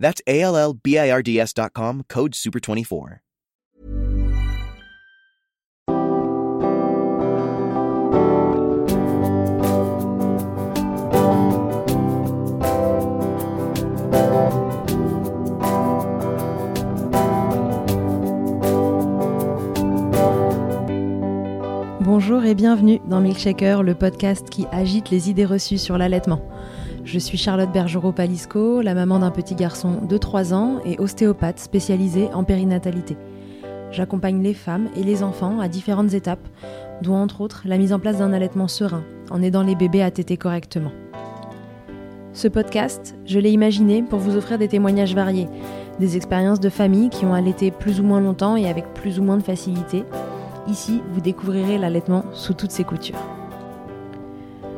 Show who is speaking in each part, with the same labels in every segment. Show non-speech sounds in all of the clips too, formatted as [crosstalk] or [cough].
Speaker 1: That's A L L B I R D S.com, code SUPER24.
Speaker 2: Bonjour et bienvenue dans Milkshaker, le podcast qui agite les idées reçues sur l'allaitement. Je suis Charlotte Bergerot-Palisco, la maman d'un petit garçon de 3 ans et ostéopathe spécialisée en périnatalité. J'accompagne les femmes et les enfants à différentes étapes, dont entre autres la mise en place d'un allaitement serein, en aidant les bébés à téter correctement. Ce podcast, je l'ai imaginé pour vous offrir des témoignages variés, des expériences de familles qui ont allaité plus ou moins longtemps et avec plus ou moins de facilité. Ici, vous découvrirez l'allaitement sous toutes ses coutures.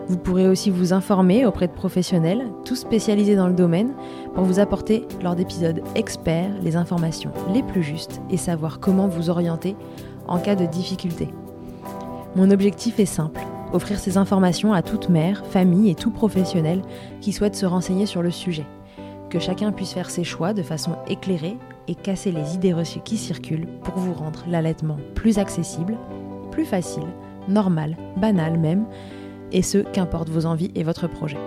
Speaker 2: Vous pourrez aussi vous informer auprès de professionnels, tous spécialisés dans le domaine, pour vous apporter, lors d'épisodes experts, les informations les plus justes et savoir comment vous orienter en cas de difficulté. Mon objectif est simple, offrir ces informations à toute mère, famille et tout professionnel qui souhaite se renseigner sur le sujet. Que chacun puisse faire ses choix de façon éclairée et casser les idées reçues qui circulent pour vous rendre l'allaitement plus accessible, plus facile, normal, banal même, et ce, qu'importe vos envies et votre projet.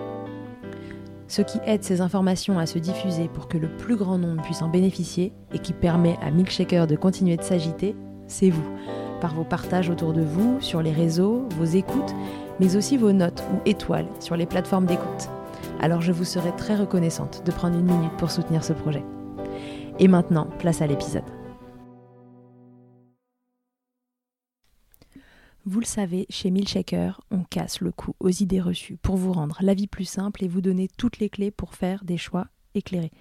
Speaker 2: Ce qui aide ces informations à se diffuser pour que le plus grand nombre puisse en bénéficier et qui permet à Milkshaker de continuer de s'agiter, c'est vous, par vos partages autour de vous, sur les réseaux, vos écoutes, mais aussi vos notes ou étoiles sur les plateformes d'écoute. Alors je vous serai très reconnaissante de prendre une minute pour soutenir ce projet. Et maintenant, place à l'épisode. Vous le savez, chez Milkshaker, on casse le cou aux idées reçues pour vous rendre la vie plus simple et vous donner toutes les clés pour faire des choix éclairés.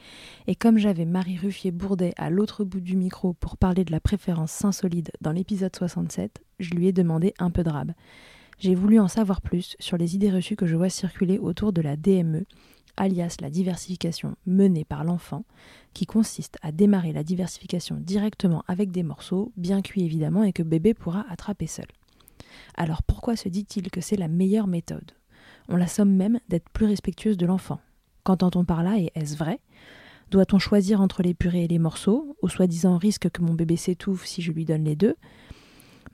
Speaker 2: Et comme j'avais Marie Ruffier-Bourdet à l'autre bout du micro pour parler de la préférence Saint-Solide dans l'épisode 67, je lui ai demandé un peu de rab. J'ai voulu en savoir plus sur les idées reçues que je vois circuler autour de la DME, alias la diversification menée par l'enfant, qui consiste à démarrer la diversification directement avec des morceaux, bien cuits évidemment, et que bébé pourra attraper seul. Alors pourquoi se dit-il que c'est la meilleure méthode? On la somme même d'être plus respectueuse de l'enfant. Qu'entend-on par là et est-ce vrai? Doit-on choisir entre les purées et les morceaux, au soi-disant risque que mon bébé s'étouffe si je lui donne les deux?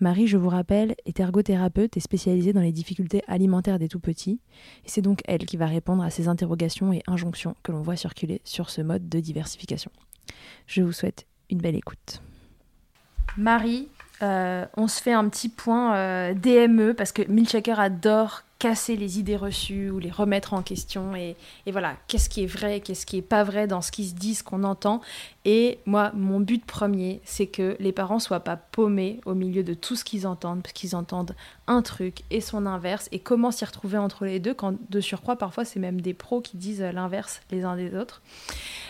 Speaker 2: Marie, je vous rappelle, est ergothérapeute et spécialisée dans les difficultés alimentaires des tout-petits, et c'est donc elle qui va répondre à ces interrogations et injonctions que l'on voit circuler sur ce mode de diversification. Je vous souhaite une belle écoute. Marie, on se fait un petit point euh, DME parce que Milchaker adore casser les idées reçues ou les remettre en question et, voilà, qu'est-ce qui est vrai, qu'est-ce qui est pas vrai dans ce qui se dit, ce qu'on entend. Et moi, mon but premier, c'est que les parents soient pas paumés au milieu de tout ce qu'ils entendent, parce qu'ils entendent un truc et son inverse, et comment s'y retrouver entre les deux, quand de surcroît, parfois, c'est même des pros qui disent l'inverse les uns des autres.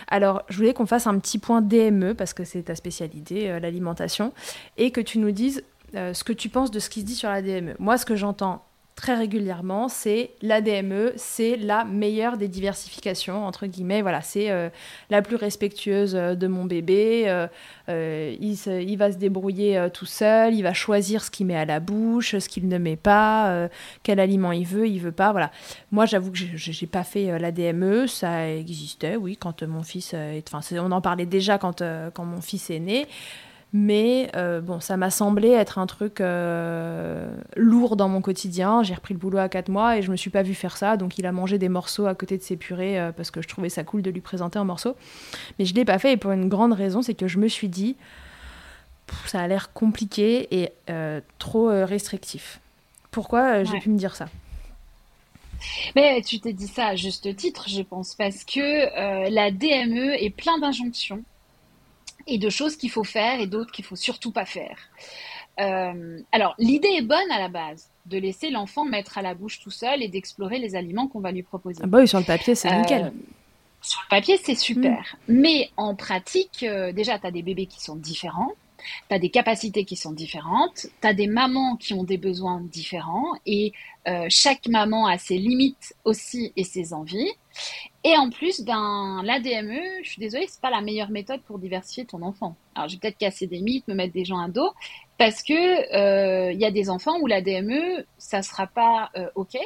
Speaker 2: Alors, je voulais qu'on fasse un petit point DME, parce que c'est ta spécialité, euh, l'alimentation, et que tu nous dises euh, ce que tu penses de ce qui se dit sur la DME. Moi, ce que j'entends très régulièrement, c'est la DME, c'est la meilleure des diversifications, entre guillemets. Voilà, c'est euh, la plus respectueuse euh, de mon bébé. Euh, il, va se débrouiller tout seul, il va choisir ce qu'il met à la bouche, ce qu'il ne met pas, quel aliment il veut, il veut pas. Voilà. Moi, j'avoue que je n'ai pas fait la DME, ça existait, oui, quand mon fils. Enfin, on en parlait déjà quand, quand mon fils est né. Mais euh, bon, ça m'a semblé être un truc euh, lourd dans mon quotidien. J'ai repris le boulot à 4 mois et je me suis pas vue faire ça. Donc il a mangé des morceaux à côté de ses purées euh, parce que je trouvais ça cool de lui présenter un morceau. Mais je l'ai pas fait et pour une grande raison, c'est que je me suis dit, ça a l'air compliqué et trop restrictif. Pourquoi j'ai pu me dire ça?
Speaker 3: Mais tu t'es dit ça à juste titre, je pense, parce que la DME est plein d'injonctions et de choses qu'il faut faire et d'autres qu'il faut surtout pas faire. Euh, alors, l'idée est bonne à la base, de laisser l'enfant mettre à la bouche tout seul et d'explorer les aliments qu'on va lui proposer.
Speaker 2: Ah bah oui, sur le papier, c'est nickel. Euh,
Speaker 3: Sur le papier, c'est super. Mm. Mais en pratique, euh, déjà, tu as des bébés qui sont différents. Tu as des capacités qui sont différentes, tu as des mamans qui ont des besoins différents et chaque maman a ses limites aussi et ses envies. Et en plus, ben, l'ADME, je suis désolée, c'est pas la meilleure méthode pour diversifier ton enfant. Alors, je vais peut-être casser des mythes, me mettre des gens à dos, parce que il euh, y a des enfants où l'ADME, ça sera pas euh, OK.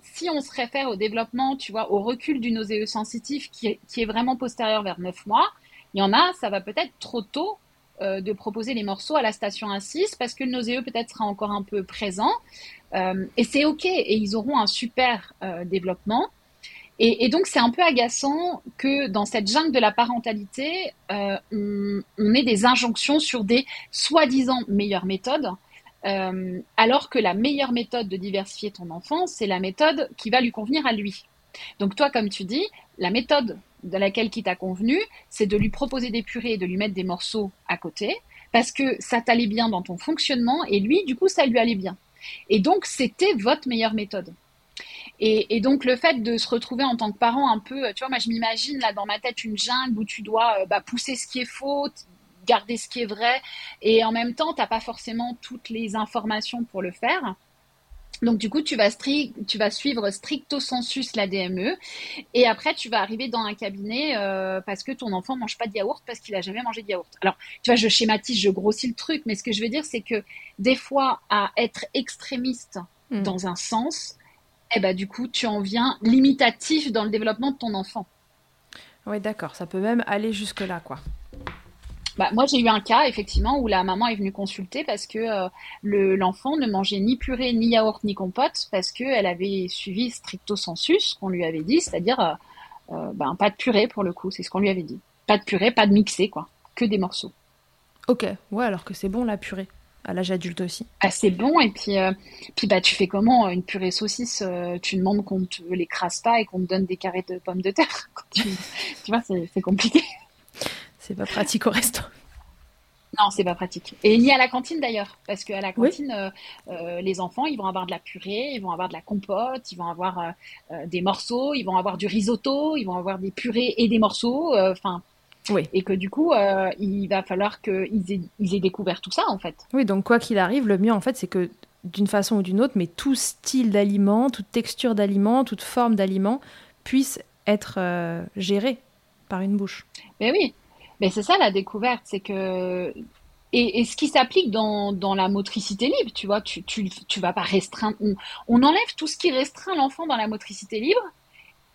Speaker 3: Si on se réfère au développement, tu vois, au recul du nauséeux sensitif qui est, qui est vraiment postérieur vers 9 mois, il y en a, ça va peut-être trop tôt euh, de proposer les morceaux à la station 1-6 parce que le nauséeux peut-être sera encore un peu présent. Euh, et c'est OK, et ils auront un super euh, développement. Et, donc c'est un peu agaçant que dans cette jungle de la parentalité, on, on, ait des injonctions sur des soi-disant meilleures méthodes, alors que la meilleure méthode de diversifier ton enfant, c'est la méthode qui va lui convenir à lui. Donc toi, comme tu dis, la méthode de laquelle qui t'a convenu, c'est de lui proposer des purées et de lui mettre des morceaux à côté, parce que ça t'allait bien dans ton fonctionnement, et lui, du coup, ça lui allait bien. Et donc, c'était votre meilleure méthode. Et, donc, le fait de se retrouver en tant que parent un peu, tu vois, moi, je m'imagine là dans ma tête une jungle où tu dois euh, bah, pousser ce qui est faux, garder ce qui est vrai, et en même temps, tu n'as pas forcément toutes les informations pour le faire. Donc du coup, tu vas, tu vas suivre stricto sensus la DME et après tu vas arriver dans un cabinet euh, parce que ton enfant mange pas de yaourt parce qu'il a jamais mangé de yaourt. Alors, tu vois, je schématise, je grossis le truc, mais ce que je veux dire, c'est que des fois, à être extrémiste hmm. dans un sens, eh ben du coup, tu en viens limitatif dans le développement de ton enfant.
Speaker 2: Oui, d'accord, ça peut même aller jusque là, quoi.
Speaker 3: Bah, moi, j'ai eu un cas, effectivement, où la maman est venue consulter parce que euh, l'enfant ne mangeait ni purée, ni yaourt, ni compote, parce qu'elle avait suivi stricto sensus, qu'on lui avait dit, c'est-à-dire euh, euh, ben, pas de purée pour le coup, c'est ce qu'on lui avait dit. Pas de purée, pas de mixé, quoi. Que des morceaux.
Speaker 2: Ok, ouais, alors que c'est bon la purée à l'âge adulte aussi.
Speaker 3: Ah, c'est bon, et puis, puis bah, tu fais comment Une purée saucisse, tu demandes qu'on te l'écrase pas et qu'on te donne des carrés de pommes de terre. [laughs] tu, tu vois, c'est compliqué.
Speaker 2: C'est pas pratique au resto.
Speaker 3: Non, c'est pas pratique. Et ni à la cantine d'ailleurs, parce qu'à la cantine, euh, euh, les enfants, ils vont avoir de la purée, ils vont avoir de la compote, ils vont avoir euh, des morceaux, ils vont avoir du risotto, ils vont avoir des purées et des morceaux. Enfin. Oui. Et que du coup, il va falloir qu'ils aient, ils aient découvert tout ça en fait.
Speaker 2: Oui, donc quoi qu'il arrive, le mieux en fait, c'est que d'une façon ou d'une autre, mais tout style d'aliment, toute texture d'aliment, toute forme d'aliment puisse être géré par une bouche.
Speaker 3: Mais oui, mais c'est ça la découverte, c'est que et, ce qui s'applique dans, dans, la motricité libre, tu vois, tu, tu, tu vas pas restreindre. On, enlève tout ce qui restreint l'enfant dans la motricité libre,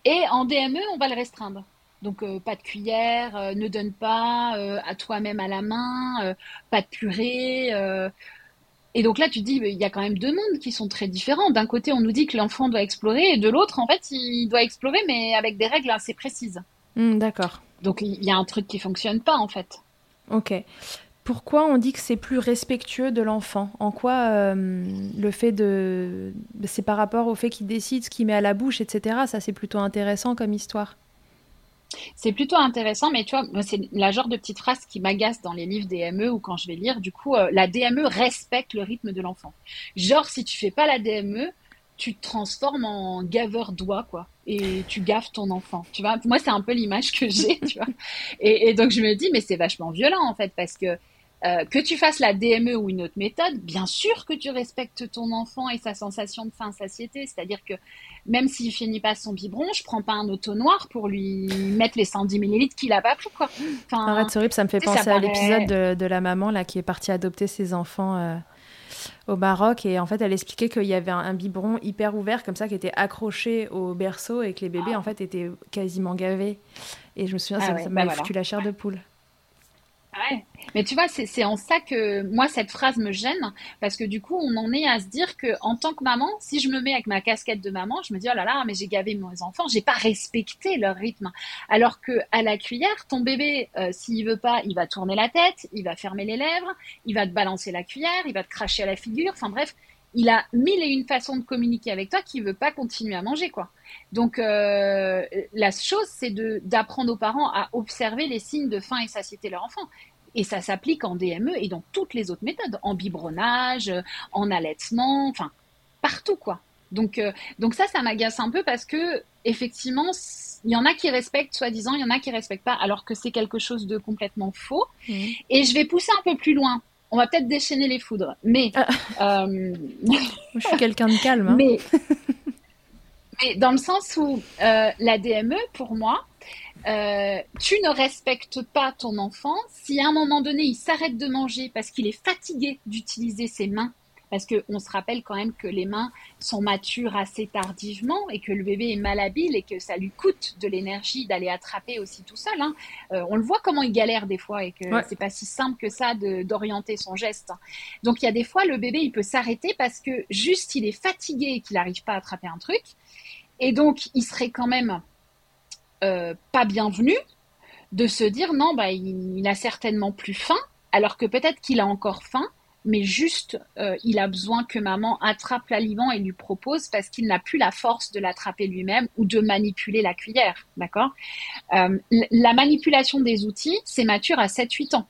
Speaker 3: et en DME, on va le restreindre. Donc euh, pas de cuillère, euh, ne donne pas euh, à toi-même à la main, pas de purée. Et donc là, tu te dis, il y a quand même deux mondes qui sont très différents. D'un côté, on nous dit que l'enfant doit explorer, et de l'autre, en fait, il doit explorer, mais avec des règles assez précises.
Speaker 2: Hmm, d'accord.
Speaker 3: Donc il y a un truc qui fonctionne pas en fait.
Speaker 2: Ok. Pourquoi on dit que c'est plus respectueux de l'enfant? En quoi le fait de... C'est par rapport au fait qu'il décide ce qu'il met à la bouche, etc. Ça, c'est plutôt intéressant comme histoire?
Speaker 3: C'est plutôt intéressant, mais tu vois, c'est la genre de petite phrase qui m'agace dans les livres DME ou quand je vais lire. Du coup, euh, la DME respecte le rythme de l'enfant. Genre, si tu fais pas la DME, tu te transformes en gaveur d'oie, quoi, et tu gaffes ton enfant. Tu vois, moi, c'est un peu l'image que j'ai, [laughs] tu vois. Et, donc, je me dis, mais c'est vachement violent, en fait, parce que euh, que tu fasses la DME ou une autre méthode, bien sûr que tu respectes ton enfant et sa sensation de faim, satiété. C'est-à-dire que même s'il finit pas son biberon, je prends pas un auto noir pour lui mettre les 110 millilitres qu'il a pas pris, quoi.
Speaker 2: Enfin, Arrête, c'est horrible, ça me fait penser à l'épisode de, la maman là qui est partie adopter ses enfants. Euh, au Maroc et en fait elle expliquait qu'il y avait un, biberon hyper ouvert comme ça qui était accroché au berceau et que les bébés en fait étaient quasiment gavés et je me souviens ah ça, m'a bah foutu la chair de poule.
Speaker 3: Ouais. Mais tu vois, c'est en ça que moi, cette phrase me gêne, parce que du coup, on en est à se dire que en tant que maman, si je me mets avec ma casquette de maman, je me dis, oh là là, mais j'ai gavé mes enfants, j'ai pas respecté leur rythme. Alors que à la cuillère, ton bébé, euh, s'il veut pas, il va tourner la tête, il va fermer les lèvres, il va te balancer la cuillère, il va te cracher à la figure, enfin bref, il a mille et une façons de communiquer avec toi qui veut pas continuer à manger, quoi. Donc, euh, la chose, c'est d'apprendre aux parents à observer les signes de faim et satiété de leur enfant. Et ça s'applique en DME et dans toutes les autres méthodes, en biberonnage, en allaitement, enfin, partout, quoi. Donc, euh, donc ça, ça m'agace un peu parce que, effectivement, Il y en a qui respectent, soi-disant, il y en a qui respectent pas, alors que c'est quelque chose de complètement faux. Mmh. Et je vais pousser un peu plus loin. On va peut-être déchaîner les foudres, mais
Speaker 2: ah. euh, [laughs] je suis quelqu'un de calme. Hein.
Speaker 3: Mais, mais dans le sens où euh, la DME, pour moi, euh, tu ne respectes pas ton enfant si à un moment donné il s'arrête de manger parce qu'il est fatigué d'utiliser ses mains parce qu'on se rappelle quand même que les mains sont matures assez tardivement et que le bébé est malhabile et que ça lui coûte de l'énergie d'aller attraper aussi tout seul. Hein. Euh, on le voit comment il galère des fois et que c'est pas si simple que ça d'orienter son geste. Donc il y a des fois le bébé il peut s'arrêter parce que juste il est fatigué et qu'il n'arrive pas à attraper un truc et donc il serait quand même euh, pas bienvenu de se dire non bah il, il a certainement plus faim alors que peut-être qu'il a encore faim mais juste euh, il a besoin que maman attrape l'aliment et lui propose parce qu'il n'a plus la force de l'attraper lui-même ou de manipuler la cuillère, d'accord? Euh, La manipulation des outils, c'est mature à 7-8 ans.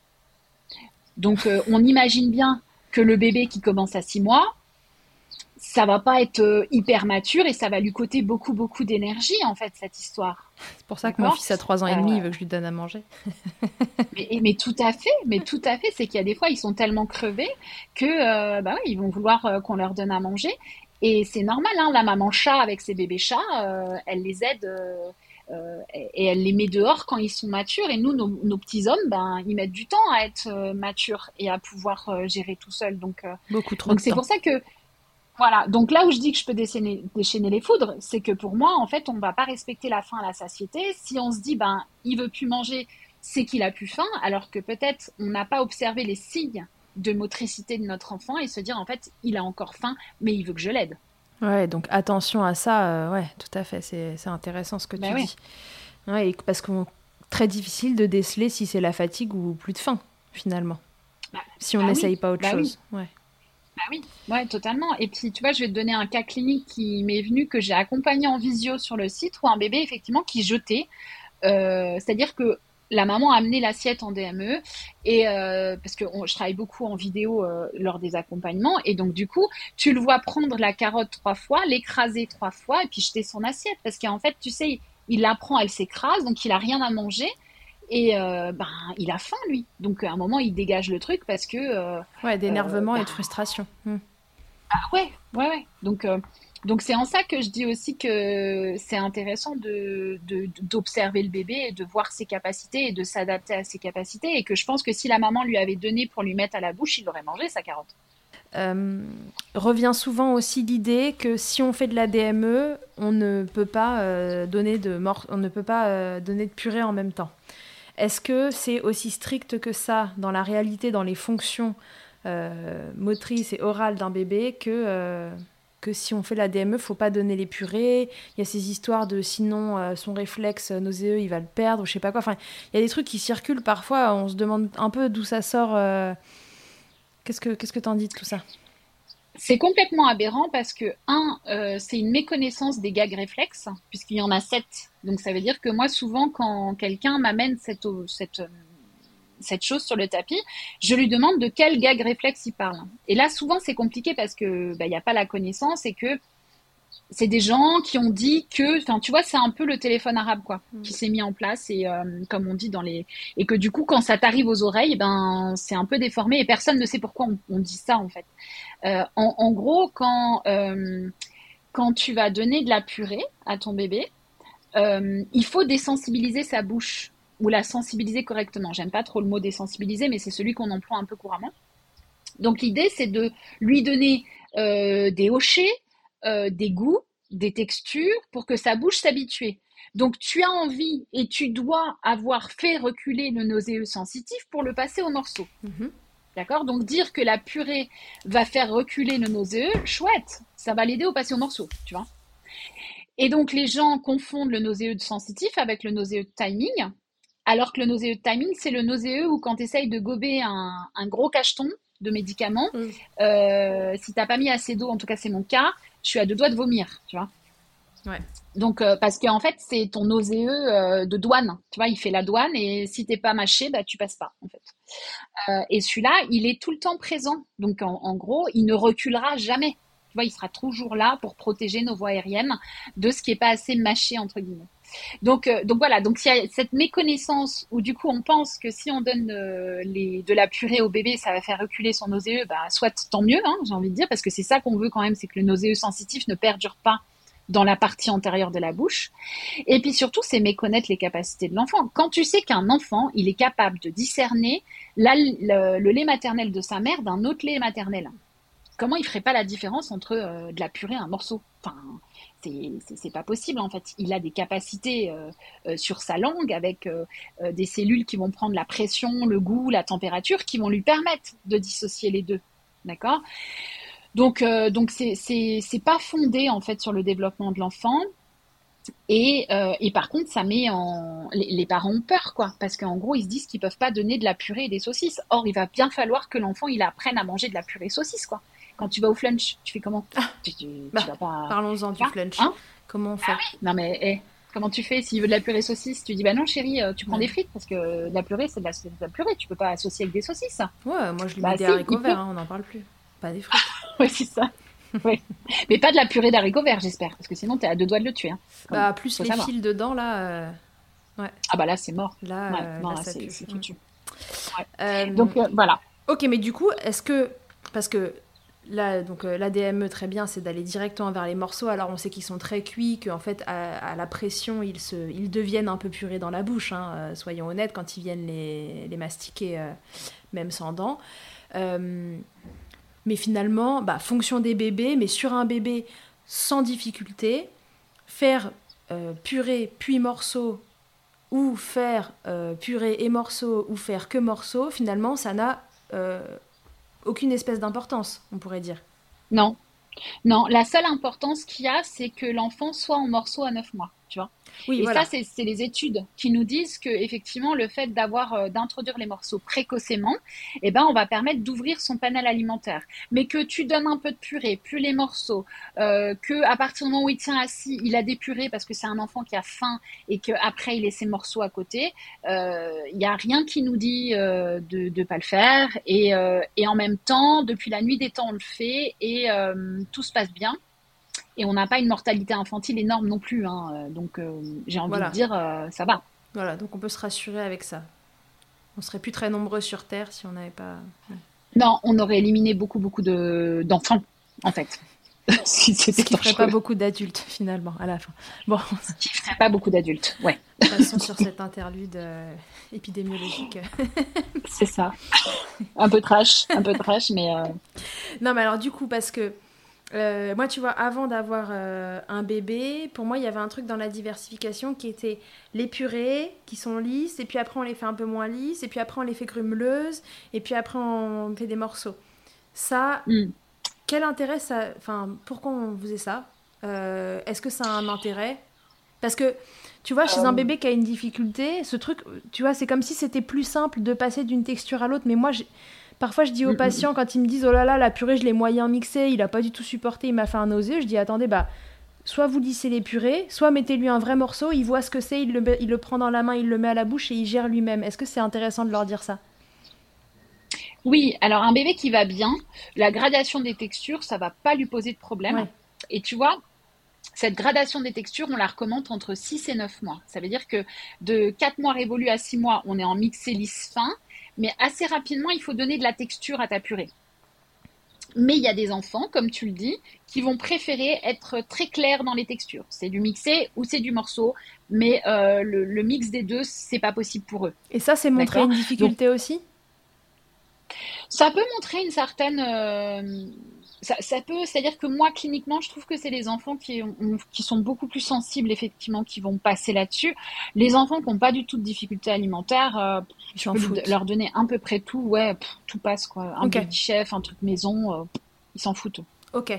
Speaker 3: Donc euh, on imagine bien que le bébé qui commence à 6 mois, ça va pas être euh, hyper mature et ça va lui coûter beaucoup, beaucoup d'énergie, en fait, cette histoire.
Speaker 2: C'est pour ça que mon fils a 3 ans et demi, il veut que je lui donne à manger. [laughs]
Speaker 3: mais, mais, tout à fait, mais tout à fait. C'est qu'il y a des fois, ils sont tellement crevés que, euh, bah ils vont vouloir euh, qu'on leur donne à manger. Et c'est normal, hein, la maman chat avec ses bébés chats, elle les aide et elle les met dehors quand ils sont matures. Et nous, nos, petits hommes, ben, ils mettent du temps à être matures et à pouvoir gérer tout seul. Donc,
Speaker 2: beaucoup trop.
Speaker 3: Donc c'est pour ça que voilà, donc là où je dis que je peux déchaîner, déchaîner les foudres, c'est que pour moi, en fait, on ne va pas respecter la faim à la satiété. Si on se dit, ben, il veut plus manger, c'est qu'il a plus faim, alors que peut-être on n'a pas observé les signes de motricité de notre enfant et se dire, en fait, il a encore faim, mais il veut que je l'aide.
Speaker 2: Ouais, donc attention à ça, euh, ouais, tout à fait, c'est intéressant ce que ben tu dis. Ouais, parce que très difficile de déceler si c'est la fatigue ou plus de faim, finalement. Bah, si on bah n'essaye pas autre bah chose. Ouais.
Speaker 3: Bah oui, ouais, totalement. Et puis, tu vois, je vais te donner un cas clinique qui m'est venu, que j'ai accompagné en visio sur le site, où un bébé, effectivement, qui jetait. Euh, c'est-à-dire que la maman a amené l'assiette en DME et euh, parce que je travaille beaucoup en vidéo euh, lors des accompagnements et donc du coup tu le vois prendre la carotte trois fois, l'écraser trois fois et puis jeter son assiette parce qu'en fait tu sais il la prend, elle s'écrase donc il a rien à manger et euh, ben, il a faim, lui. Donc, à un moment, il dégage le truc parce que. Euh,
Speaker 2: ouais, d'énervement et de frustration. Hmm.
Speaker 3: Ah, ouais, ouais, ouais. Donc, euh, donc c'est en ça que je dis aussi que c'est intéressant de, d'observer le bébé et de voir ses capacités et de s'adapter à ses capacités. Et que je pense que si la maman lui avait donné pour lui mettre à la bouche, il aurait mangé sa carotte.
Speaker 2: revient souvent aussi l'idée que si on fait de la DME, on ne peut pas donner de mort, on ne peut pas donner de purée en même temps. Est-ce que c'est aussi strict que ça dans la réalité, dans les fonctions euh, motrices et orales d'un bébé que, euh, si on fait la DME, faut pas donner les purées Il y a ces histoires de sinon euh, son réflexe nauséeux, il va le perdre, je sais pas quoi. Il y a des trucs qui circulent parfois, on se demande un peu d'où ça sort. Qu'est-ce que qu'est-ce que t'en dis de tout ça?
Speaker 3: C'est complètement aberrant parce que, un, euh, c'est une méconnaissance des gags réflexes, puisqu'il y en a sept. Donc ça veut dire que moi, souvent, quand quelqu'un m'amène cette, cette, cette chose sur le tapis, je lui demande de quel gag réflexe il parle. Et là, souvent, c'est compliqué parce que bah, il n'y a pas la connaissance et que c'est des gens qui ont dit que, enfin, tu vois, c'est un peu le téléphone arabe, quoi, mm. qui s'est mis en place et, euh, comme on dit dans les, et que du coup, quand ça t'arrive aux oreilles, ben, c'est un peu déformé et personne ne sait pourquoi on, dit ça, en fait. Euh, en, gros, quand, euh, quand tu vas donner de la purée à ton bébé, il faut désensibiliser sa bouche ou la sensibiliser correctement. J'aime pas trop le mot désensibiliser, mais c'est celui qu'on emploie un peu couramment. Donc l'idée, c'est de lui donner des hochets, euh, des goûts, des textures pour que sa bouche s'habitue. Donc tu as envie et tu dois avoir fait reculer le nauséeux sensitif pour le passer au morceau. Mhm. D'accord? Donc dire que la purée va faire reculer le nauséeux, chouette, ça va l'aider au passer au morceau, tu vois? Et donc les gens confondent le nauséeux de sensitif avec le nauséeux de timing, alors que le nauséeux de timing, c'est le nauséeux où quand tu essayes de gober un, gros cacheton de médicaments, mm. euh, si tu n'as pas mis assez d'eau, en tout cas c'est mon cas, je suis à deux doigts de vomir, tu vois. Ouais. Donc, euh, parce qu'en fait, c'est ton nauséeux euh, de douane. Tu vois, il fait la douane et si t'es pas mâché, bah, tu passes pas, en fait. Euh, et celui-là, il est tout le temps présent. Donc, en, gros, il ne reculera jamais. Tu vois, il sera toujours là pour protéger nos voies aériennes de ce qui est pas assez mâché, entre guillemets. Donc, euh, donc voilà, donc il y a cette méconnaissance où du coup on pense que si on donne euh, de la purée au bébé, ça va faire reculer son nauséeux, bah, soit tant mieux, hein, j'ai envie de dire, parce que c'est ça qu'on veut quand même, c'est que le nauséeux sensitif ne perdure pas dans la partie antérieure de la bouche. Et puis surtout, c'est méconnaître les capacités de l'enfant. Quand tu sais qu'un enfant, il est capable de discerner le, lait maternel de sa mère d'un autre lait maternel, comment il ferait pas la différence entre euh, de la purée et un morceau? C'est pas possible en fait. Il a des capacités euh, euh, sur sa langue avec des cellules qui vont prendre la pression, le goût, la température, qui vont lui permettre de dissocier les deux. D'accord? Donc, euh, donc c'est pas fondé en fait sur le développement de l'enfant. Et, euh, et, par contre, ça met en les, parents ont peur, quoi, parce qu'en gros, ils se disent qu'ils peuvent pas donner de la purée et des saucisses. Or, il va bien falloir que l'enfant il apprenne à manger de la purée et saucisses, quoi. Quand tu vas au flunch, tu fais comment ah. tu,
Speaker 2: bah, vas pas... Parlons-en du flunch. Hein comment on fait ah
Speaker 3: Non mais eh, comment tu fais s'il veut de la purée saucisse Tu dis bah non chérie, euh, tu prends des frites parce que de la purée c'est de, la purée, tu peux pas associer avec des saucisses.
Speaker 2: Ouais, moi je lui bah, mets des haricots verts, hein, on n'en parle plus pas des frites. [laughs]
Speaker 3: oui, c'est ça. [laughs] Mais pas de la purée d'haricots verts, j'espère, parce que sinon, tu es à deux doigts de le tuer. Hein.
Speaker 2: Bah, plus les fils dedans, là. Euh,
Speaker 3: ouais. Ah, bah là, c'est mort.
Speaker 2: Là, euh, là, c'est foutu.
Speaker 3: Euh, donc, voilà.
Speaker 2: Ok, mais du coup, est-ce que. Parce que là, donc la DME, très bien, c'est d'aller directement vers les morceaux. Alors, on sait qu'ils sont très cuits, qu'en fait, à, la pression, ils, se, ils deviennent un peu purés dans la bouche. Hein, soyons honnêtes, quand ils viennent les, les mastiquer, même sans dents. Mais finalement, bah, fonction des bébés, mais sur un bébé sans difficulté, faire euh, purée puis morceau ou faire euh, purée et morceau ou faire que morceau, finalement, ça n'a euh, aucune espèce d'importance, on pourrait dire.
Speaker 3: Non. Non, la seule importance qu'il y a, c'est que l'enfant soit en morceau à 9 mois, tu vois. Oui, et ça, c'est les études qui nous disent que effectivement, le fait d'avoir euh, d'introduire les morceaux précocement, eh ben, on va permettre d'ouvrir son panel alimentaire. Mais que tu donnes un peu de purée, plus les morceaux, euh, que à partir du moment où il tient assis, il a des purées parce que c'est un enfant qui a faim et qu'après il laisse ses morceaux à côté, euh, il n'y a rien qui nous dit de ne pas le faire. Et, et en même temps, depuis la nuit des temps, on le fait et tout se passe bien et on n'a pas une mortalité infantile énorme non plus. Hein. Euh, donc euh, j'ai envie de dire, euh, ça va.
Speaker 2: Voilà, donc on peut se rassurer avec ça. On serait plus très nombreux sur Terre si on n'avait pas.
Speaker 3: Non, on aurait éliminé beaucoup, beaucoup d'enfants, en fait. [laughs]
Speaker 2: si Ce qui ferait pas beaucoup d'adultes, finalement, à la fin.
Speaker 3: Bon. Ce qui ferait pas beaucoup d'adultes, ouais.
Speaker 2: Passons sur cet interlude épidémiologique.
Speaker 3: C'est ça. Un peu trash, un peu trash, mais.
Speaker 2: Non, mais alors, du coup, parce que euh, moi, tu vois, avant d'avoir euh, un bébé, pour moi, il y avait un truc dans la diversification qui était les purées qui sont lisses, et puis après on les fait un peu moins lisses, et puis après on les fait grumeleuses, et puis après on fait des morceaux. Ça, mm. quel intérêt ça. Enfin, pourquoi on faisait ça euh, Est-ce que ça a un intérêt? Parce que, tu vois, chez un bébé qui a une difficulté, ce truc, tu vois, c'est comme si c'était plus simple de passer d'une texture à l'autre, mais moi, j'ai Parfois, je dis aux mm, mm, patients, mm. quand ils me disent Oh là là, la purée, je l'ai moyen mixée, il a pas du tout supporté, il m'a fait un nausée, je dis Attendez, bah, soit vous lissez les purées, soit mettez-lui un vrai morceau, il voit ce que c'est, il le, il le prend dans la main, il le met à la bouche et il gère lui-même. Est-ce que c'est intéressant de leur dire ça?
Speaker 3: Oui, alors un bébé qui va bien, la gradation des textures, ça va pas lui poser de problème. Et tu vois, cette gradation des textures, on la recommande entre 6 et 9 mois. Ça veut dire que de 4 mois révolus à 6 mois, on est en mixé lisse fin mais assez rapidement, il faut donner de la texture à ta purée. Mais il y a des enfants, comme tu le dis, qui vont préférer être très clairs dans les textures. C'est du mixé ou c'est du morceau, mais euh, le, mix des deux, c'est pas possible pour eux.
Speaker 2: Et ça, c'est montrer une difficulté aussi?
Speaker 3: Ça peut montrer une certaine euh, ça, peut, c'est-à-dire que moi, cliniquement, je trouve que c'est les enfants qui, qui sont beaucoup plus sensibles, effectivement, qui vont passer là-dessus. Les enfants qui n'ont pas du tout de difficultés alimentaires, euh, je peux leur donner à peu près tout, ouais, tout passe, quoi. Un petit chef, un truc maison, euh, ils s'en foutent.
Speaker 2: Ok.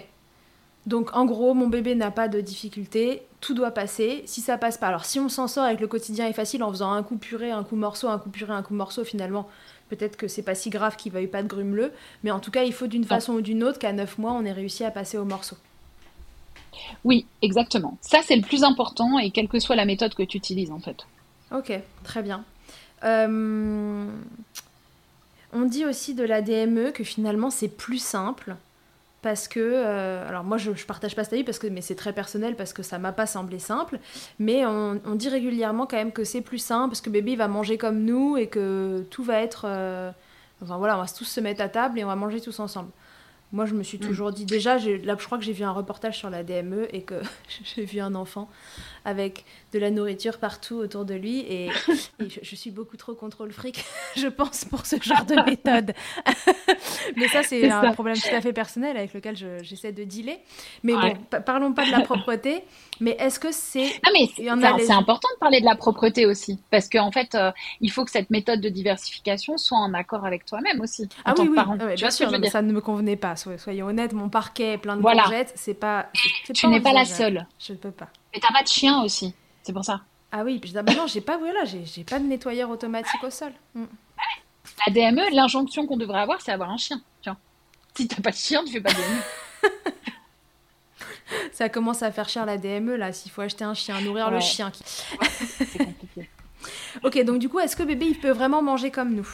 Speaker 2: Donc, en gros, mon bébé n'a pas de difficultés, tout doit passer. Si ça passe pas, alors si on s'en sort avec le quotidien est facile en faisant un coup purée, un coup morceau, un coup purée, un coup morceau, finalement, Peut-être que c'est pas si grave qu'il veuille pas de grumeleux, mais en tout cas, il faut d'une façon ou d'une autre qu'à 9 mois, on ait réussi à passer au morceau.
Speaker 3: Oui, exactement. Ça, c'est le plus important, et quelle que soit la méthode que tu utilises, en fait.
Speaker 2: Ok, très bien. Euh, on dit aussi de la DME que finalement, c'est plus simple parce que, euh, alors moi je, je partage pas cet avis parce que, mais c'est très personnel parce que ça m'a pas semblé simple, mais on, on, dit régulièrement quand même que c'est plus simple parce que bébé va manger comme nous et que tout va être, euh, enfin voilà, on va tous se mettre à table et on va manger tous ensemble. Moi, je me suis mm. toujours dit, déjà, là, je crois que j'ai vu un reportage sur la DME et que [laughs] j'ai vu un enfant avec de la nourriture partout autour de lui. Et, [laughs] je, suis beaucoup trop contrôle fric, [laughs] je pense, pour ce genre de méthode. [laughs] mais ça, c'est un problème tout à fait personnel avec lequel j'essaie de dealer. Mais bon, parlons pas de la propreté. Mais est-ce que c'est.
Speaker 3: Ah, mais c'est important de parler de la propreté aussi. Parce qu'en en fait, euh, il faut que cette méthode de diversification soit en accord avec toi-même aussi.
Speaker 2: ah oui, oui. Ah bien sûr, ça ne me convenait pas. Soyons honnêtes, mon parquet est plein de voilà. c'est pas.
Speaker 3: Tu n'es pas la seule.
Speaker 2: Je ne peux pas.
Speaker 3: Mais t'as pas de chien aussi, c'est pour ça.
Speaker 2: Ah oui, puis bah non, j'ai pas, voilà, j'ai pas de nettoyeur automatique au sol. Mm.
Speaker 3: La DME, l'injonction qu'on devrait avoir, c'est avoir un chien. Tiens. Si t'as pas de chien, tu fais pas de DME. [laughs]
Speaker 2: ça commence à faire cher la DME là, s'il faut acheter un chien, nourrir le chien. c'est compliqué. [laughs] ok, donc du coup, est-ce que bébé il peut vraiment manger comme nous?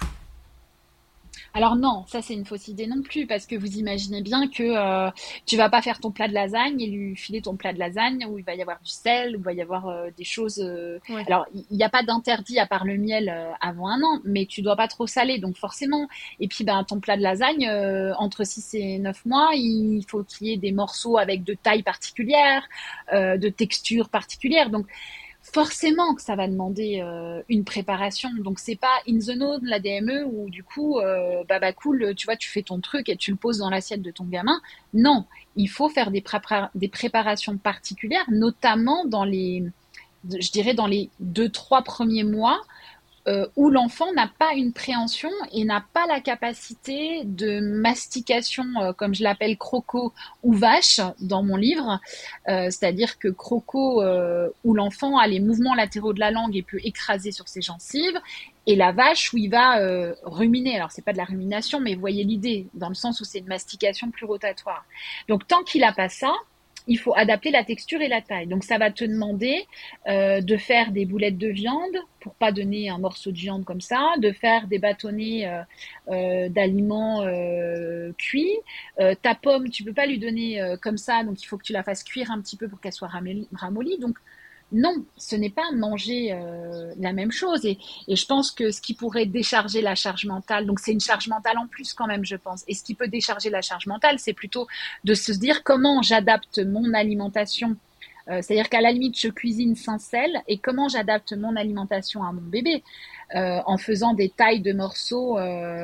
Speaker 3: Alors non, ça c'est une fausse idée non plus parce que vous imaginez bien que euh, tu vas pas faire ton plat de lasagne et lui filer ton plat de lasagne où il va y avoir du sel, où il va y avoir euh, des choses. Euh, alors il n'y a pas d'interdit à part le miel avant un an, mais tu dois pas trop saler donc forcément. Et puis ben ton plat de lasagne entre 6 et 9 mois, il faut qu'il y ait des morceaux avec de taille particulière, de texture particulière. Donc forcément que ça va demander euh, une préparation. Donc c'est pas in the zone la DME où du coup euh, bah, bah cool, tu vois, tu fais ton truc et tu le poses dans l'assiette de ton gamin. Non, il faut faire des, des préparations particulières, notamment dans les, je dirais dans les deux trois premiers mois euh, où l'enfant n'a pas une préhension et n'a pas la capacité de mastication, euh, comme je l'appelle croco ou vache dans mon livre. Euh, c'est-à-dire que croco, où l'enfant a les mouvements latéraux de la langue et peut écraser sur ses gencives, et la vache où il va ruminer. Alors c'est pas de la rumination, mais vous voyez l'idée, dans le sens où c'est une mastication plus rotatoire. Donc tant qu'il a pas ça, il faut adapter la texture et la taille. Donc ça va te demander euh, de faire des boulettes de viande pour pas donner un morceau de viande comme ça, de faire des bâtonnets euh, euh, d'aliments cuits. ta pomme, tu peux pas lui donner comme ça, donc il faut que tu la fasses cuire un petit peu pour qu'elle soit ramollie. Donc non, ce n'est pas manger euh, la même chose. Et, je pense que ce qui pourrait décharger la charge mentale, donc c'est une charge mentale en plus quand même, je pense. Et ce qui peut décharger la charge mentale, c'est plutôt de se dire comment j'adapte mon alimentation. Euh, c'est-à-dire qu'à la limite, je cuisine sans sel et comment j'adapte mon alimentation à mon bébé. Euh, en faisant des tailles de morceaux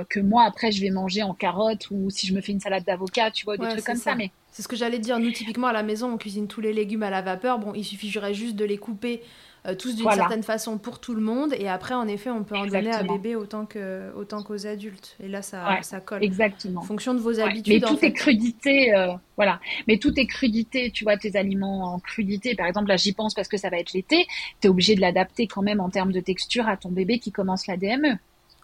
Speaker 3: que moi après je vais manger en carottes ou si je me fais une salade d'avocat, tu vois, des trucs comme ça. Mais
Speaker 2: c'est ce que j'allais dire. Nous, typiquement, à la maison, on cuisine tous les légumes à la vapeur. Bon, il suffirait juste de les couper euh, tous d'une certaine façon pour tout le monde. Et après, en effet, on peut en donner à bébé autant que autant qu'aux adultes. Et là, ça, ça colle.
Speaker 3: Exactement.
Speaker 2: En fonction de vos habitudes.
Speaker 3: Mais tout est crudité, euh, voilà. Mais tout est crudité. Tu vois, tes aliments en crudité. Par exemple, là, j'y pense parce que ça va être l'été. Tu es obligé de l'adapter quand même en termes de texture à ton bébé qui commence la DME.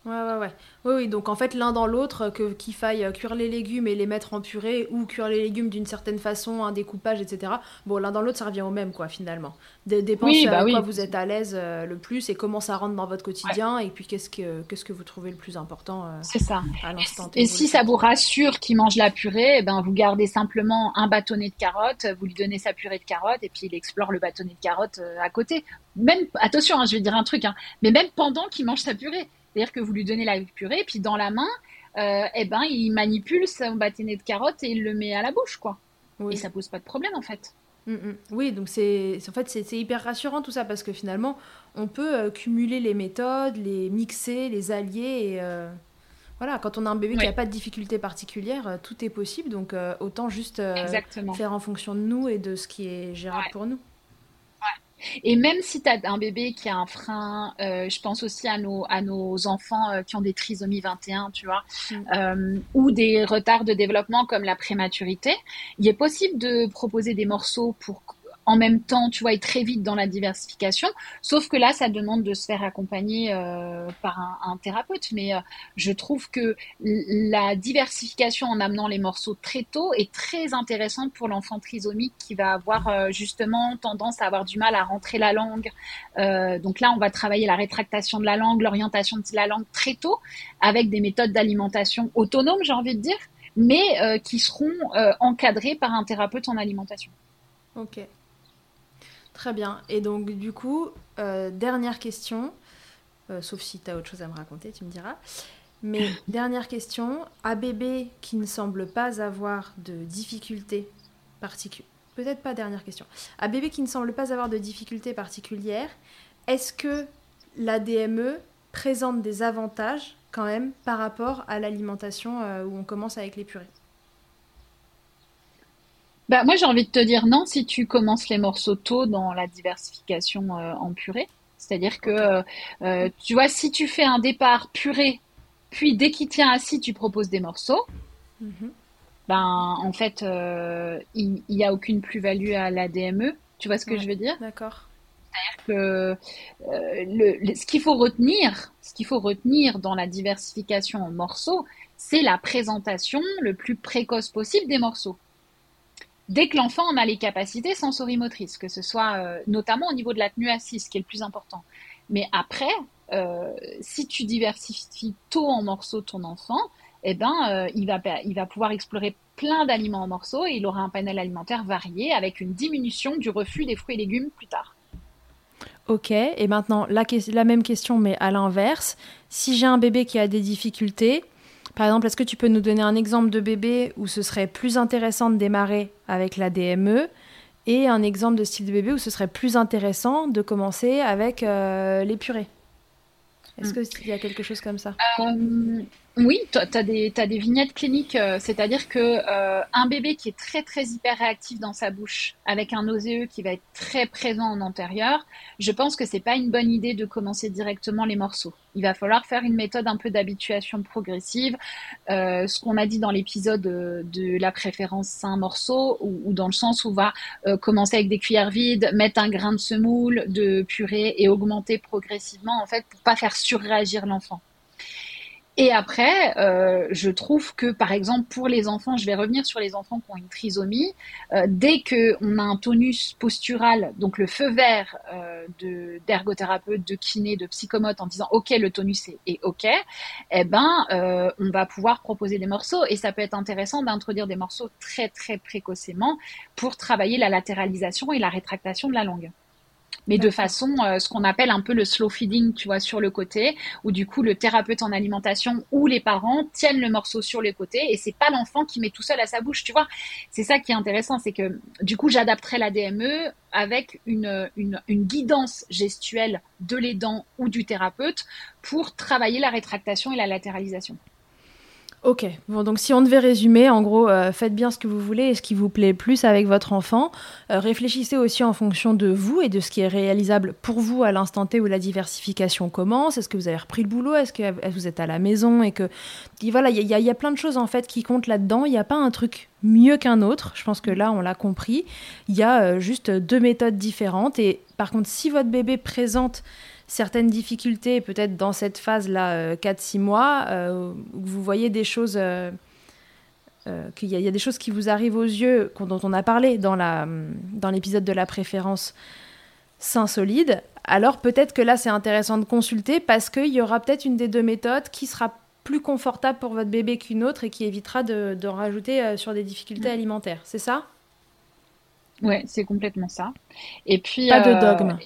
Speaker 2: Ouais, ouais, ouais. Oui, oui, donc en fait, l'un dans l'autre, que, qu'il faille cuire les légumes et les mettre en purée ou cuire les légumes d'une certaine façon, un découpage, etc. Bon, l'un dans l'autre, ça revient au même, quoi, finalement. dépend oui, bah quoi vous êtes à l'aise euh, le plus et comment ça rentre dans votre quotidien et puis qu'est-ce que, qu'est-ce que vous trouvez le plus important euh,
Speaker 3: C'est ça. à l'instant Et si ça vous rassure qu'il mange la purée, eh ben, vous gardez simplement un bâtonnet de carottes, vous lui donnez sa purée de carottes et puis il explore le bâtonnet de carottes euh, à côté. Même, attention, hein, je vais dire un truc, hein, mais même pendant qu'il mange sa purée. C'est-à-dire que vous lui donnez la purée, puis dans la main, euh, eh ben, il manipule son bâtonnet de carotte et il le met à la bouche, quoi. Et ça pose pas de problème, en fait.
Speaker 2: Mm, mm. Oui, donc c'est en fait c'est hyper rassurant tout ça parce que finalement on peut euh, cumuler les méthodes, les mixer, les allier et euh, voilà quand on a un bébé qui n'a pas de difficulté particulière, tout est possible donc autant juste faire en fonction de nous et de ce qui est gérable pour nous.
Speaker 3: Et même si tu as un bébé qui a un frein, euh, je pense aussi à nos, à nos enfants euh, qui ont des trisomies 21, tu vois, mm. euh, ou des retards de développement comme la prématurité, il est possible de proposer des morceaux pour en même temps, tu vois, et très vite dans la diversification. Sauf que là, ça demande de se faire accompagner euh, par un, thérapeute. Mais euh, je trouve que la diversification en amenant les morceaux très tôt est très intéressante pour l'enfant trisomique qui va avoir euh, justement tendance à avoir du mal à rentrer la langue. donc là, on va travailler la rétractation de la langue, l'orientation de la langue très tôt avec des méthodes d'alimentation autonomes, j'ai envie de dire mais qui seront encadrés par un thérapeute en alimentation.
Speaker 2: Ok. Très bien. Et donc, du coup, dernière question, sauf si tu as autre chose à me raconter, tu me diras. Mais [laughs] dernière question, à bébé qui ne semble pas avoir de difficultés particulières, peut-être pas dernière question, à bébé qui ne semble pas avoir de difficultés particulières, est-ce que la DME présente des avantages quand même par rapport à l'alimentation euh, où on commence avec les purées?
Speaker 3: Bah, moi j'ai envie de te dire non si tu commences les morceaux tôt dans la diversification euh, en purée. C'est-à-dire que, euh, tu vois, si tu fais un départ purée puis dès qu'il tient assis, tu proposes des morceaux. Mhm. Ben, en fait, euh, il n'y a aucune plus-value à la DME. Tu vois ce que je veux dire?
Speaker 2: D'accord.
Speaker 3: C'est-à-dire que euh, ce qu'il faut retenir, ce qu'il faut retenir dans la diversification en morceaux, c'est la présentation le plus précoce possible des morceaux. Dès que l'enfant en a les capacités sensorimotrices, que ce soit euh, notamment au niveau de la tenue assise, qui est le plus important. Mais après, euh, si tu diversifies tôt en morceaux ton enfant, eh ben, euh, il, va, il va pouvoir explorer plein d'aliments en morceaux et il aura un panel alimentaire varié avec une diminution du refus des fruits et légumes plus tard.
Speaker 2: Ok, et maintenant la même question mais à l'inverse. Si j'ai un bébé qui a des difficultés, par exemple, est-ce que tu peux nous donner un exemple de bébé où ce serait plus intéressant de démarrer avec la DME et un exemple de style de bébé où ce serait plus intéressant de commencer avec euh, les purées? Est-ce mm. qu'il y a quelque chose comme ça?
Speaker 3: Euh, Oui, tu des, vignettes cliniques, euh, c'est-à-dire que euh, un bébé qui est très très hyper réactif dans sa bouche, avec un OSE qui va être très présent en antérieur, je pense que c'est pas une bonne idée de commencer directement les morceaux. Il va falloir faire une méthode un peu d'habituation progressive, ce qu'on a dit dans l'épisode de la préférence sain morceau, ou, dans le sens où on va commencer avec des cuillères vides, mettre un grain de semoule, de purée et augmenter progressivement en fait pour pas faire surréagir l'enfant. Et après, euh, je trouve que, par exemple, pour les enfants, je vais revenir sur les enfants qui ont une trisomie, euh, dès qu'on a un tonus postural, donc le feu vert euh, d'ergothérapeute, de, kiné, de psychomote, en disant OK, le tonus est, est OK, eh ben, euh, on va pouvoir proposer des morceaux. Et ça peut être intéressant d'introduire des morceaux très, très précocement pour travailler la latéralisation et la rétractation de la langue mais de façon euh, ce qu'on appelle un peu le slow feeding, tu vois, sur le côté, où du coup le thérapeute en alimentation ou les parents tiennent le morceau sur le côté et c'est pas l'enfant qui met tout seul à sa bouche, tu vois. C'est ça qui est intéressant, c'est que du coup j'adapterai la DME avec une, une, une guidance gestuelle de l'aidant ou du thérapeute pour travailler la rétractation et la latéralisation.
Speaker 2: Ok, bon, donc si on devait résumer, en gros, euh, faites bien ce que vous voulez et ce qui vous plaît plus avec votre enfant. Euh, réfléchissez aussi en fonction de vous et de ce qui est réalisable pour vous à l'instant T où la diversification commence. Est-ce que vous avez repris le boulot? Est-ce que vous êtes à la maison? Et que. voilà, il y, a plein de choses en fait qui comptent là-dedans. Il n'y a pas un truc mieux qu'un autre. Je pense que là, on l'a compris. Il y a euh, juste deux méthodes différentes. Et par contre, si votre bébé présente certaines difficultés, peut-être dans cette phase-là, 4-6 euh, mois, euh, vous voyez des choses, euh, qu'il y, a des choses qui vous arrivent aux yeux, dont on a parlé dans, la, dans l'épisode de la préférence sain solide, alors peut-être que là c'est intéressant de consulter parce qu'il y aura peut-être une des deux méthodes qui sera plus confortable pour votre bébé qu'une autre et qui évitera de, de rajouter sur des difficultés mm. alimentaires. C'est ça?
Speaker 3: Ouais, c'est complètement ça. Et puis
Speaker 2: pas de dogme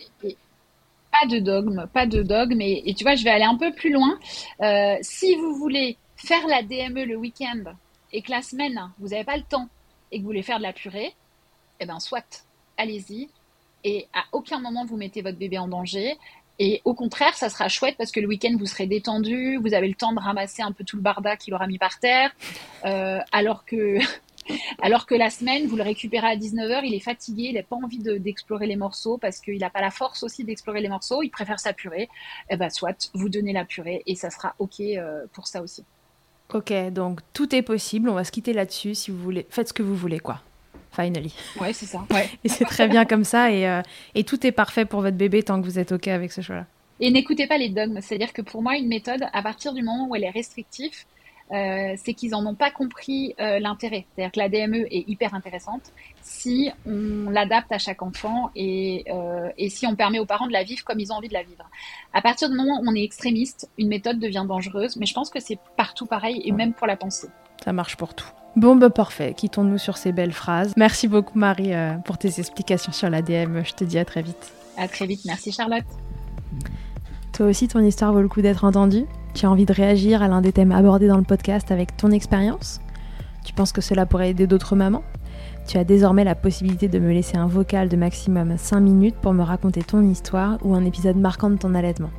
Speaker 3: pas de dogme, pas de dogme. Et, tu vois, je vais aller un peu plus loin. Euh, si vous voulez faire la DME le week-end et que la semaine, vous n'avez pas le temps et que vous voulez faire de la purée, eh ben soit, allez-y. Et à aucun moment vous mettez votre bébé en danger. Et au contraire, ça sera chouette parce que le week-end, vous serez détendu, vous avez le temps de ramasser un peu tout le barda qu'il aura mis par terre. Euh, alors que [laughs] alors que la semaine, vous le récupérez à 19h, il est fatigué, il n'a pas envie d'explorer les morceaux parce qu'il n'a pas la force aussi d'explorer les morceaux, il préfère sa purée. Eh ben, soit, vous donnez la purée et ça sera OK euh, pour ça aussi.
Speaker 2: Ok, donc tout est possible, on va se quitter là-dessus si vous voulez. Faites ce que vous voulez, quoi. Finally.
Speaker 3: Ouais, c'est ça. [laughs]
Speaker 2: et c'est très bien comme ça et, euh, et tout est parfait pour votre bébé tant que vous êtes OK avec ce choix-là.
Speaker 3: Et n'écoutez pas les dogmes. C'est-à-dire que pour moi, une méthode, à partir du moment où elle est restrictive, euh, c'est qu'ils en ont pas compris euh, l'intérêt. C'est-à-dire que la DME est hyper intéressante si on l'adapte à chaque enfant et, euh, et, si on permet aux parents de la vivre comme ils ont envie de la vivre. À partir du moment où on est extrémiste, une méthode devient dangereuse, mais je pense que c'est partout pareil et même pour la pensée.
Speaker 2: Ça marche pour tout. Bon, bah parfait. Quittons-nous sur ces belles phrases. Merci beaucoup, Marie, euh, pour tes explications sur l'ADM. Je te dis à très vite.
Speaker 3: À très vite. Merci, Charlotte.
Speaker 2: Toi aussi, ton histoire vaut le coup d'être entendue. Tu as envie de réagir à l'un des thèmes abordés dans le podcast avec ton expérience. Tu penses que cela pourrait aider d'autres mamans. Tu as désormais la possibilité de me laisser un vocal de maximum 5 minutes pour me raconter ton histoire ou un épisode marquant de ton allaitement.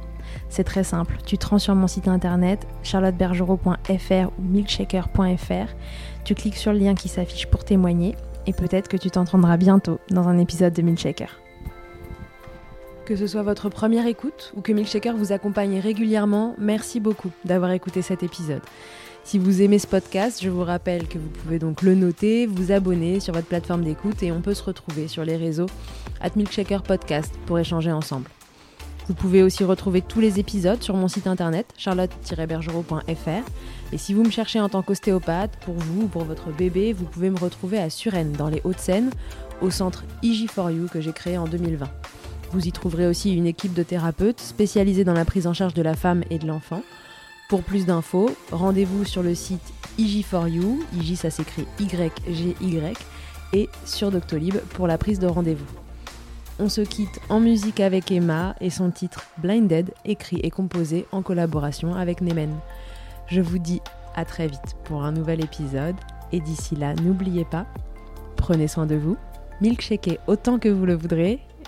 Speaker 2: C'est très simple, tu te rends sur mon site internet charlottebergerot.fr ou milkshaker.fr, tu cliques sur le lien qui s'affiche pour témoigner et peut-être que tu t'entendras bientôt dans un épisode de Milkshaker. Que ce soit votre première écoute ou que Milkshaker vous accompagne régulièrement, merci beaucoup d'avoir écouté cet épisode. Si vous aimez ce podcast, je vous rappelle que vous pouvez donc le noter, vous abonner sur votre plateforme d'écoute et on peut se retrouver sur les réseaux at Milkshaker Podcast pour échanger ensemble. Vous pouvez aussi retrouver tous les épisodes sur mon site internet charlotte-bergerot.fr et si vous me cherchez en tant qu'ostéopathe, pour vous ou pour votre bébé, vous pouvez me retrouver à Suresnes dans les Hauts-de-Seine au centre IG4U que j'ai créé en 2020. Vous y trouverez aussi une équipe de thérapeutes spécialisés dans la prise en charge de la femme et de l'enfant. Pour plus d'infos, rendez-vous sur le site IG4U, IG ça s'écrit Y-G-Y, et sur Doctolib pour la prise de rendez-vous. On se quitte en musique avec Emma et son titre Blinded, écrit et composé en collaboration avec Nemen. Je vous dis à très vite pour un nouvel épisode, et d'ici là, n'oubliez pas, prenez soin de vous, milkshakez autant que vous le voudrez,